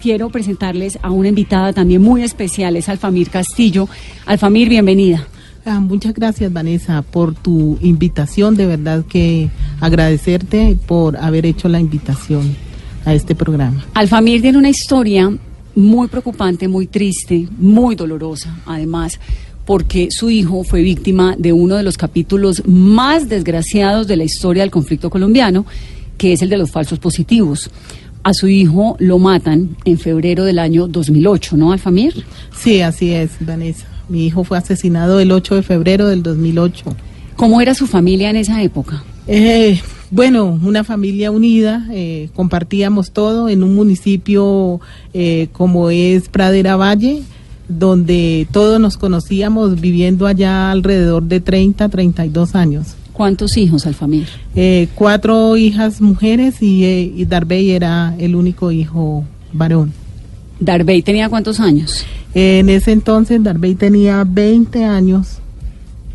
Quiero presentarles a una invitada también muy especial, es Alfamir Castillo. Alfamir, bienvenida. Ah, muchas gracias, Vanessa, por tu invitación. De verdad que agradecerte por haber hecho la invitación a este programa. Alfamir tiene una historia muy preocupante, muy triste, muy dolorosa, además, porque su hijo fue víctima de uno de los capítulos más desgraciados de la historia del conflicto colombiano, que es el de los falsos positivos. A su hijo lo matan en febrero del año 2008, ¿no, Alfamir? Sí, así es, Vanessa. Mi hijo fue asesinado el 8 de febrero del 2008. ¿Cómo era su familia en esa época? Eh, bueno, una familia unida, eh, compartíamos todo en un municipio eh, como es Pradera Valle, donde todos nos conocíamos viviendo allá alrededor de 30, 32 años. ¿Cuántos hijos, Alfamir? Eh, cuatro hijas mujeres y, eh, y Darbey era el único hijo varón. Darbey tenía cuántos años? En ese entonces Darbey tenía 20 años.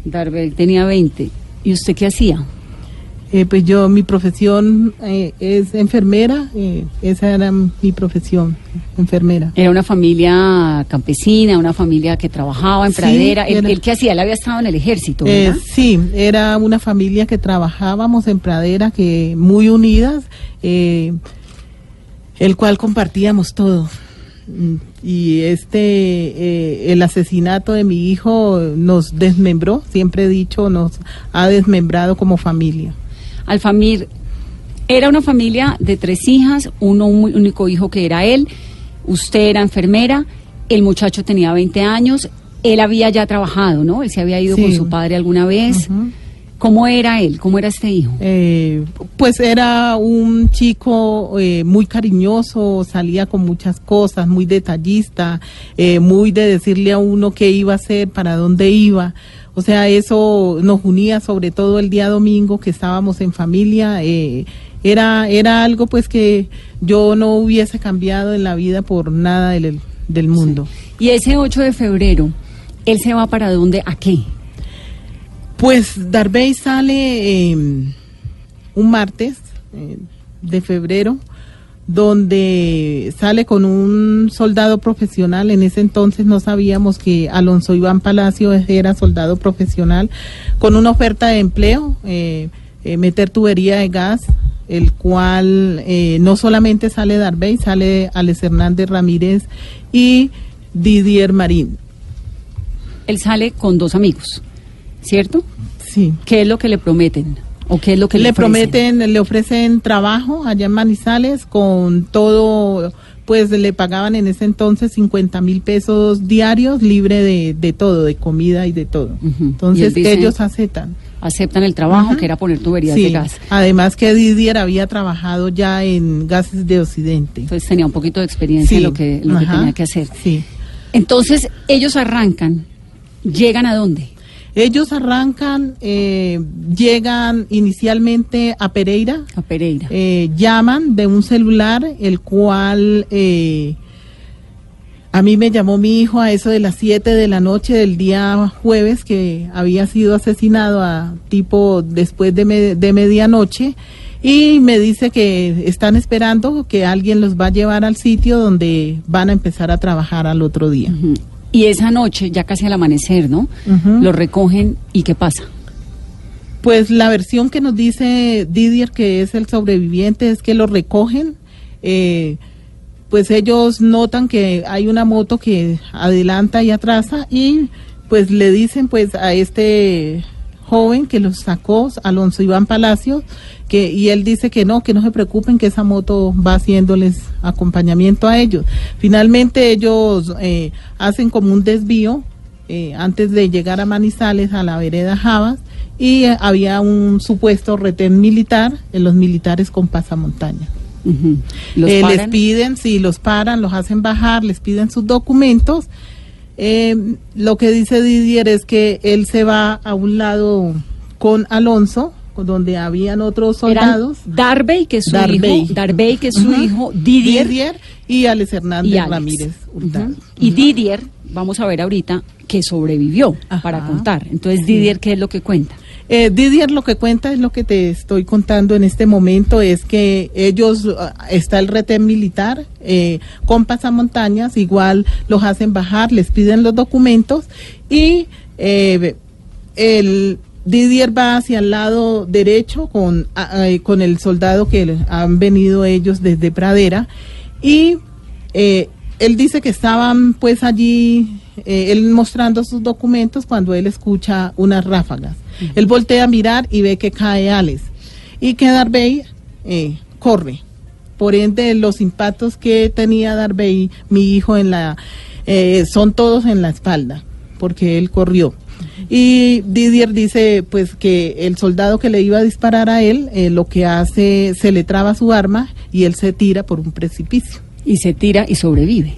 Darbey tenía 20. ¿Y usted qué hacía? Eh, pues yo, mi profesión eh, es enfermera, eh, esa era mi profesión, enfermera. Era una familia campesina, una familia que trabajaba en pradera. ¿El, era- el qué hacía? Él había estado en el ejército, Eh, ¿verdad? sí, era una familia que trabajábamos en pradera, que muy unidas, eh, el cual compartíamos todo. Mm, Y este, eh, el asesinato de mi hijo nos desmembró, siempre he dicho, nos ha desmembrado como familia. Alfamir era una familia de tres hijas, uno un único hijo que era él, usted era enfermera, el muchacho tenía 20 años, él había ya trabajado, ¿no? Él se había ido Sí. con su padre alguna vez. ¿Cómo era él? ¿Cómo era este hijo? Eh, pues era un chico eh, muy cariñoso, salía con muchas cosas, muy detallista, eh, muy de decirle a uno qué iba a hacer, para dónde iba. O sea, eso nos unía sobre todo el día domingo que estábamos en familia. eh, era, era algo pues que yo no hubiese cambiado en la vida por nada del, del mundo. Y ese 8 de febrero, ¿él se va para dónde? ¿A qué? Pues Darbey sale eh, un martes eh, de febrero, donde sale con un soldado profesional. En ese entonces no sabíamos que Alonso Iván Palacio era soldado profesional, con una oferta de empleo, eh, eh, meter tubería de gas, el cual eh, no solamente sale Darbey, sale Alex Hernández Ramírez y Didier Marín. Él sale con dos amigos, ¿cierto? Sí. ¿Qué es lo que le prometen? ¿O qué es lo que le, prometen, le ofrecen trabajo allá en Manizales con todo, pues le pagaban en ese entonces 50 mil pesos diarios, libre de, de todo, de comida y de todo. Entonces ellos aceptan. Aceptan el trabajo, Ajá. que era poner tuberías Sí. de gas. Además que Didier había trabajado ya en gases de Occidente. Entonces tenía un poquito de experiencia en lo que, lo que tenía que hacer. Sí. Entonces ellos arrancan, llegan a dónde? Ellos arrancan, eh, llegan inicialmente a Pereira, A Pereira. eh, llaman de un celular, el cual eh, a mí me llamó mi hijo a eso de las 7 de la noche del día jueves que había sido asesinado a tipo después de, me- de medianoche y me dice que están esperando que alguien los va a llevar al sitio donde van a empezar a trabajar al otro día. Y esa noche, ya casi al amanecer, ¿no? Lo recogen y ¿qué pasa? Pues la versión que nos dice Didier, que es el sobreviviente, es que lo recogen. eh, pues ellos notan que hay una moto que adelanta y atrasa y pues le dicen pues a este joven que los sacó, Alonso Iván Palacios, que, y él dice que no, que no se preocupen, que esa moto va haciéndoles acompañamiento a ellos. Finalmente ellos eh, hacen como un desvío eh, antes de llegar a Manizales, a la vereda Javas, y eh, había un supuesto retén militar, en los militares con pasamontaña. Ujú. ¿Los Eh, les piden, sí, los paran, los hacen bajar, les piden sus documentos. Eh, lo que dice Didier es que él se va a un lado con Alonso, donde habían otros Eran soldados. Que es su hijo, que es su hijo, Didier, y Alex Hernández y Alex. Ramírez. Ujú. Y Didier, vamos a ver ahorita, que sobrevivió Ajá. para contar. Entonces, Didier, ¿qué es lo que cuenta? Eh, Didier lo que cuenta es lo que te estoy contando en este momento, es que ellos, ah, está el retén militar eh, con pasamontañas, igual los hacen bajar, les piden los documentos y eh, el Didier va hacia el lado derecho con, ah, ah, con el soldado que han venido ellos desde Pradera y eh, él dice que estaban pues allí, eh, él mostrando sus documentos cuando él escucha unas ráfagas. Él voltea a mirar y ve que cae Alex y que Darby eh, corre. Por ende, los impactos que tenía Darby, mi hijo, en la, eh, son todos en la espalda, porque él corrió. Y Didier dice pues que el soldado que le iba a disparar a él, eh, lo que hace, se le traba su arma y él se tira por un precipicio. Y se tira y sobrevive.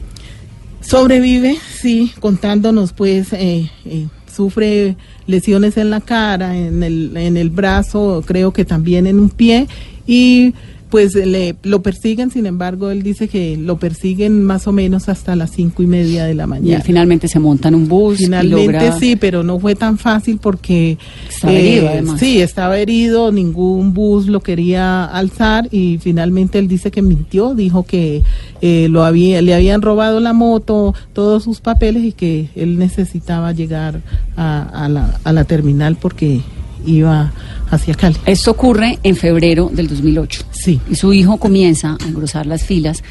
Sobrevive, sí, contándonos pues, eh, eh, sufre lesiones en la cara, en el, en el brazo, creo que también en un pie, y pues le, lo persiguen, sin embargo, él dice que lo persiguen más o menos hasta las cinco y media de la mañana. finalmente se monta en un bus. Finalmente logra- sí, pero no fue tan fácil porque eh, Estaba herido, además. sí, estaba herido, ningún bus lo quería alzar y finalmente él dice que mintió, dijo que eh, lo había, le habían robado la moto, todos sus papeles y que él necesitaba llegar a, a la, a la terminal porque iba hacia Cali. Esto ocurre en febrero del 2008. Sí. Y su hijo comienza a engrosar las filas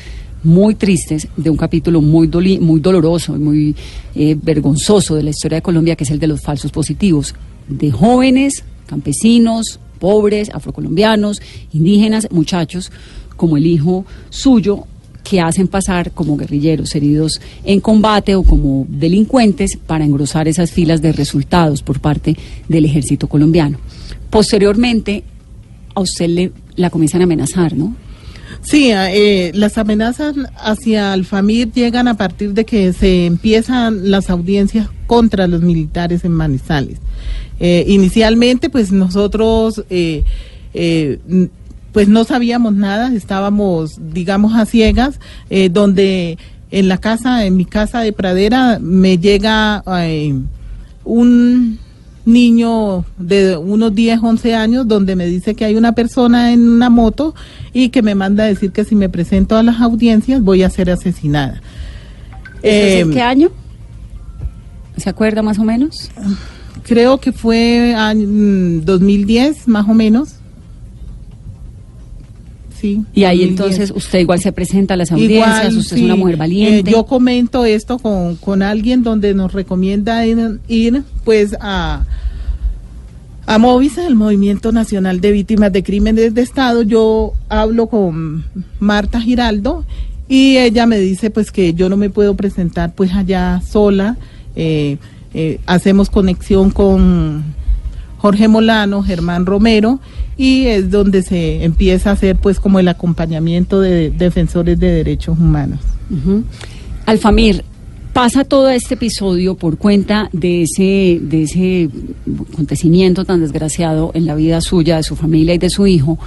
muy tristes de un capítulo muy, doli- muy doloroso y muy eh, vergonzoso de la historia de Colombia, que es el de los falsos positivos, de jóvenes, campesinos, pobres, afrocolombianos, indígenas, muchachos, como el hijo suyo, que hacen pasar como guerrilleros heridos en combate o como delincuentes para engrosar esas filas de resultados por parte del ejército colombiano. Posteriormente, a usted le la comienzan a amenazar, ¿no? Sí, eh, las amenazas hacia Alfamir llegan a partir de que se empiezan las audiencias contra los militares en Manizales. Eh, inicialmente, pues nosotros, eh, pues no sabíamos nada, estábamos, digamos, a ciegas, donde en la casa, en mi casa de pradera, me llega un niño de unos 10, 11 años donde me dice que hay una persona en una moto y que me manda a decir que si me presento a las audiencias voy a ser asesinada. ¿Ese es Eh, ¿Qué año? ¿Se acuerda más o menos? creo que fue mm, 2010 más o menos. Sí. Y ahí 2010. entonces usted igual se presenta a las audiencias, Igual, usted es una mujer valiente. Eh, yo comento esto con, con alguien donde nos recomienda ir, ir, pues a a Movisa, el Movimiento Nacional de Víctimas de Crímenes de Estado. Yo hablo con Marta Giraldo y ella me dice pues que yo no me puedo presentar pues allá sola. Eh, eh, hacemos conexión con Jorge Molano, Germán Romero, y es donde se empieza a hacer pues como el acompañamiento de defensores de derechos humanos. Alfamir, pasa todo este episodio por cuenta de ese, de ese acontecimiento tan desgraciado en la vida suya, de su familia y de su hijo.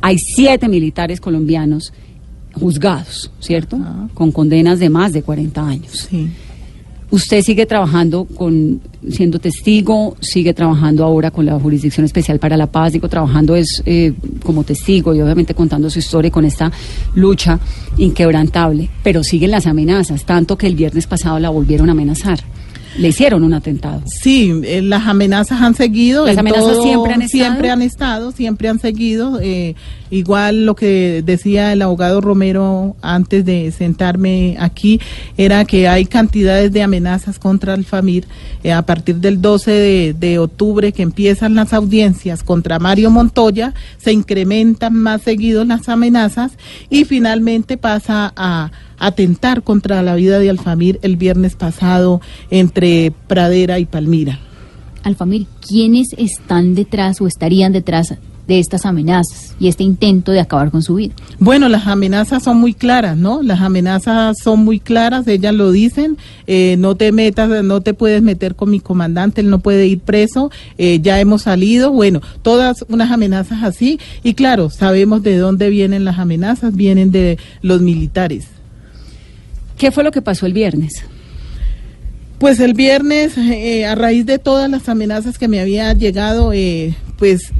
Hay siete militares colombianos juzgados, ¿cierto? Con condenas de más de 40 años. Sí. Usted sigue trabajando con, siendo testigo, sigue trabajando ahora con la Jurisdicción Especial para la Paz, digo, trabajando es eh, como testigo y obviamente contando su historia con esta lucha inquebrantable, pero siguen las amenazas, tanto que el viernes pasado la volvieron a amenazar. Le hicieron un atentado. Sí, eh, las amenazas han seguido. ¿Las en amenazas siempre han estado? Siempre han estado, siempre han seguido. eh, igual lo que decía el abogado Romero antes de sentarme aquí era que hay cantidades de amenazas contra el FAMIR. eh, a partir del 12 de, de octubre que empiezan las audiencias contra Mario Montoya, se incrementan más seguidos las amenazas y finalmente pasa a atentar contra la vida de Alfamir el viernes pasado entre Pradera y Palmira. Alfamir, ¿quiénes están detrás o estarían detrás de estas amenazas y este intento de acabar con su vida? Bueno, las amenazas son muy claras, ¿no? Las amenazas son muy claras, ellas lo dicen, eh, no te metas, no te puedes meter con mi comandante, él no puede ir preso, eh, ya hemos salido, bueno, todas unas amenazas así, y claro, sabemos de dónde vienen las amenazas, vienen de los militares. ¿Qué fue lo que pasó el viernes? Pues el viernes, eh, a raíz de todas las amenazas que me había llegado, eh, pues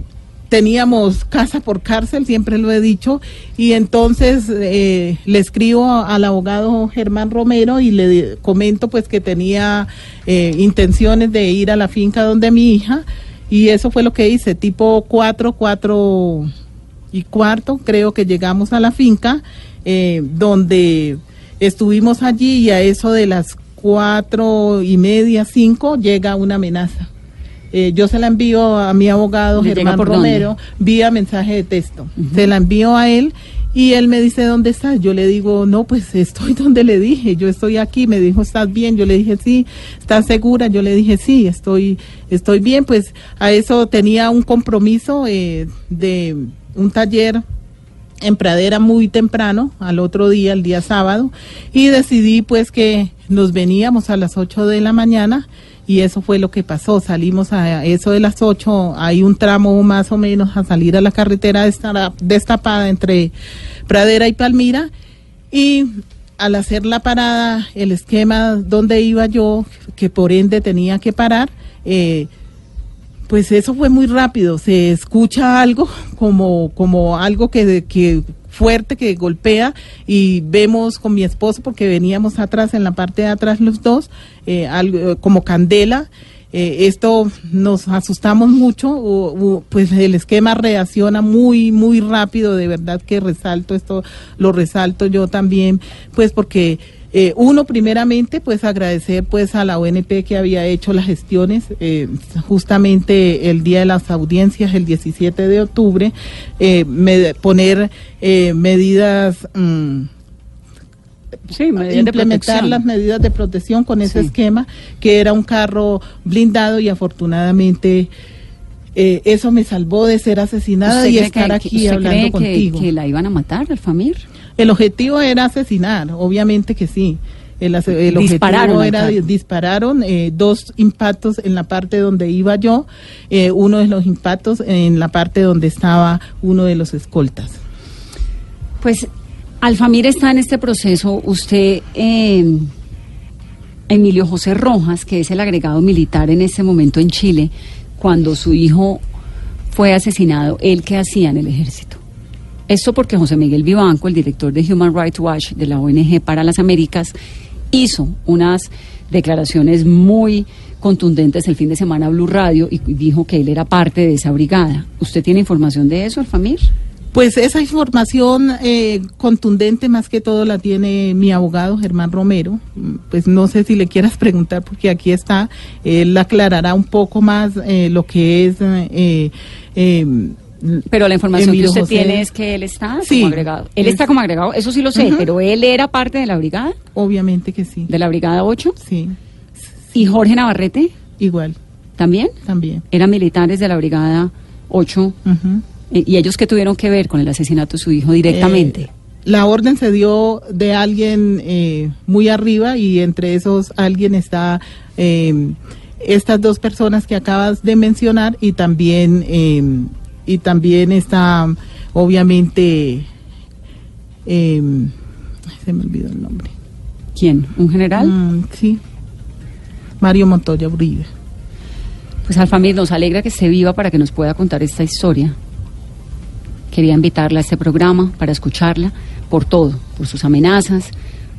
teníamos casa por cárcel, siempre lo he dicho, y entonces eh, le escribo al abogado Germán Romero y le comento pues que tenía intenciones de ir a la finca donde mi hija, y eso fue lo que hice, tipo 4, 4 y cuarto, creo que llegamos a la finca, donde estuvimos allí y a eso de las cuatro y media, cinco, llega una amenaza. Eh, yo se la envío a mi abogado ¿Le llega Germán por Romero dónde? vía mensaje de texto. Se la envío a él y él me dice, ¿dónde estás? Yo le digo, no, pues estoy donde le dije, yo estoy aquí. Me dijo, ¿estás bien? Yo le dije, sí. ¿Estás segura? Yo le dije, sí, estoy, estoy bien. Pues a eso tenía un compromiso eh, de un taller en Pradera muy temprano, al otro día, el día sábado, y decidí pues que nos veníamos a las 8 de la mañana y eso fue lo que pasó. Salimos a eso de las 8, hay un tramo más o menos a salir a la carretera desta- destapada entre Pradera y Palmira y al hacer la parada, el esquema donde iba yo, que por ende tenía que parar, eh, pues eso fue muy rápido, se escucha algo como, como algo que, que fuerte que golpea y vemos con mi esposo porque veníamos atrás en la parte de atrás los dos eh, algo, eh, como candela. Eh, esto nos asustamos mucho. Pues el esquema reacciona muy muy rápido. De verdad que resalto esto lo resalto yo también pues porque eh, uno, primeramente, pues agradecer pues a la ONP que había hecho las gestiones eh, justamente el día de las audiencias, el 17 de octubre, eh, poner eh, medidas, mm, Sí, implementar las medidas de protección con ese Sí. esquema, que era un carro blindado y afortunadamente eh, eso me salvó de ser asesinada ¿Usted y estar que- aquí hablando cree que- contigo. Que, la iban a matar al Famir? El objetivo era asesinar, obviamente que sí. El, ase- el Dispararon objetivo era dispararon eh, dos impactos en la parte donde iba yo, eh, uno de los impactos en la parte donde estaba uno de los escoltas. Pues Alfamir está en este proceso. Usted, eh, Emilio José Rojas, que es el agregado militar en este momento en Chile, cuando su hijo fue asesinado, ¿él qué hacía en el ejército? Esto porque José Miguel Vivanco, el director de Human Rights Watch de la ONG para las Américas, hizo unas declaraciones muy contundentes el fin de semana a Blue Radio y dijo que él era parte de esa brigada. ¿Usted tiene información de eso, Alfamir? Pues esa información eh, contundente más que todo la tiene mi abogado Germán Romero. Pues no sé si le quieras preguntar porque aquí está. Él aclarará un poco más eh, lo que es... eh, eh, Pero la información Emilio que usted José- tiene es que él está Sí, como agregado. Él es- está como agregado, eso sí lo sé, pero él era parte de la brigada, Obviamente que sí. de la brigada 8. Sí, Y Jorge Navarrete igual, también también. eran militares de la brigada 8. Ujú. eh, ¿Y ellos qué tuvieron que ver con el asesinato de su hijo directamente? Eh, la orden se dio de alguien eh, muy arriba y entre esos alguien está eh, estas dos personas que acabas de mencionar y también eh, y también está obviamente eh, ay, se me olvidó el nombre. ¿Quién? ¿Un general? Mm, sí. Mario Montoya Uribe. Pues Alfamir, nos alegra que esté viva para que nos pueda contar esta historia. Quería invitarla a este programa para escucharla por todo, por sus amenazas,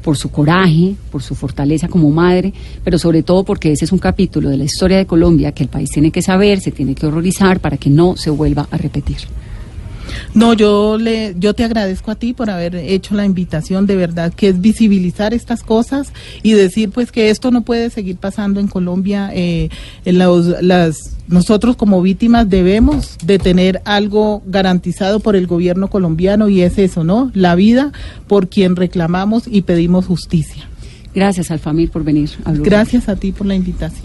por su coraje, por su fortaleza como madre, pero sobre todo porque ese es un capítulo de la historia de Colombia que el país tiene que saber, se tiene que horrorizar para que no se vuelva a repetir. No, yo le, yo te agradezco a ti por haber hecho la invitación, de verdad, que es visibilizar estas cosas y decir, pues, que esto no puede seguir pasando en Colombia. Eh, en los- las, nosotros como víctimas debemos de tener algo garantizado por el gobierno colombiano y es eso, ¿no? La vida por quien reclamamos y pedimos justicia. Gracias, Alfamir, por venir a. Gracias a ti por la invitación.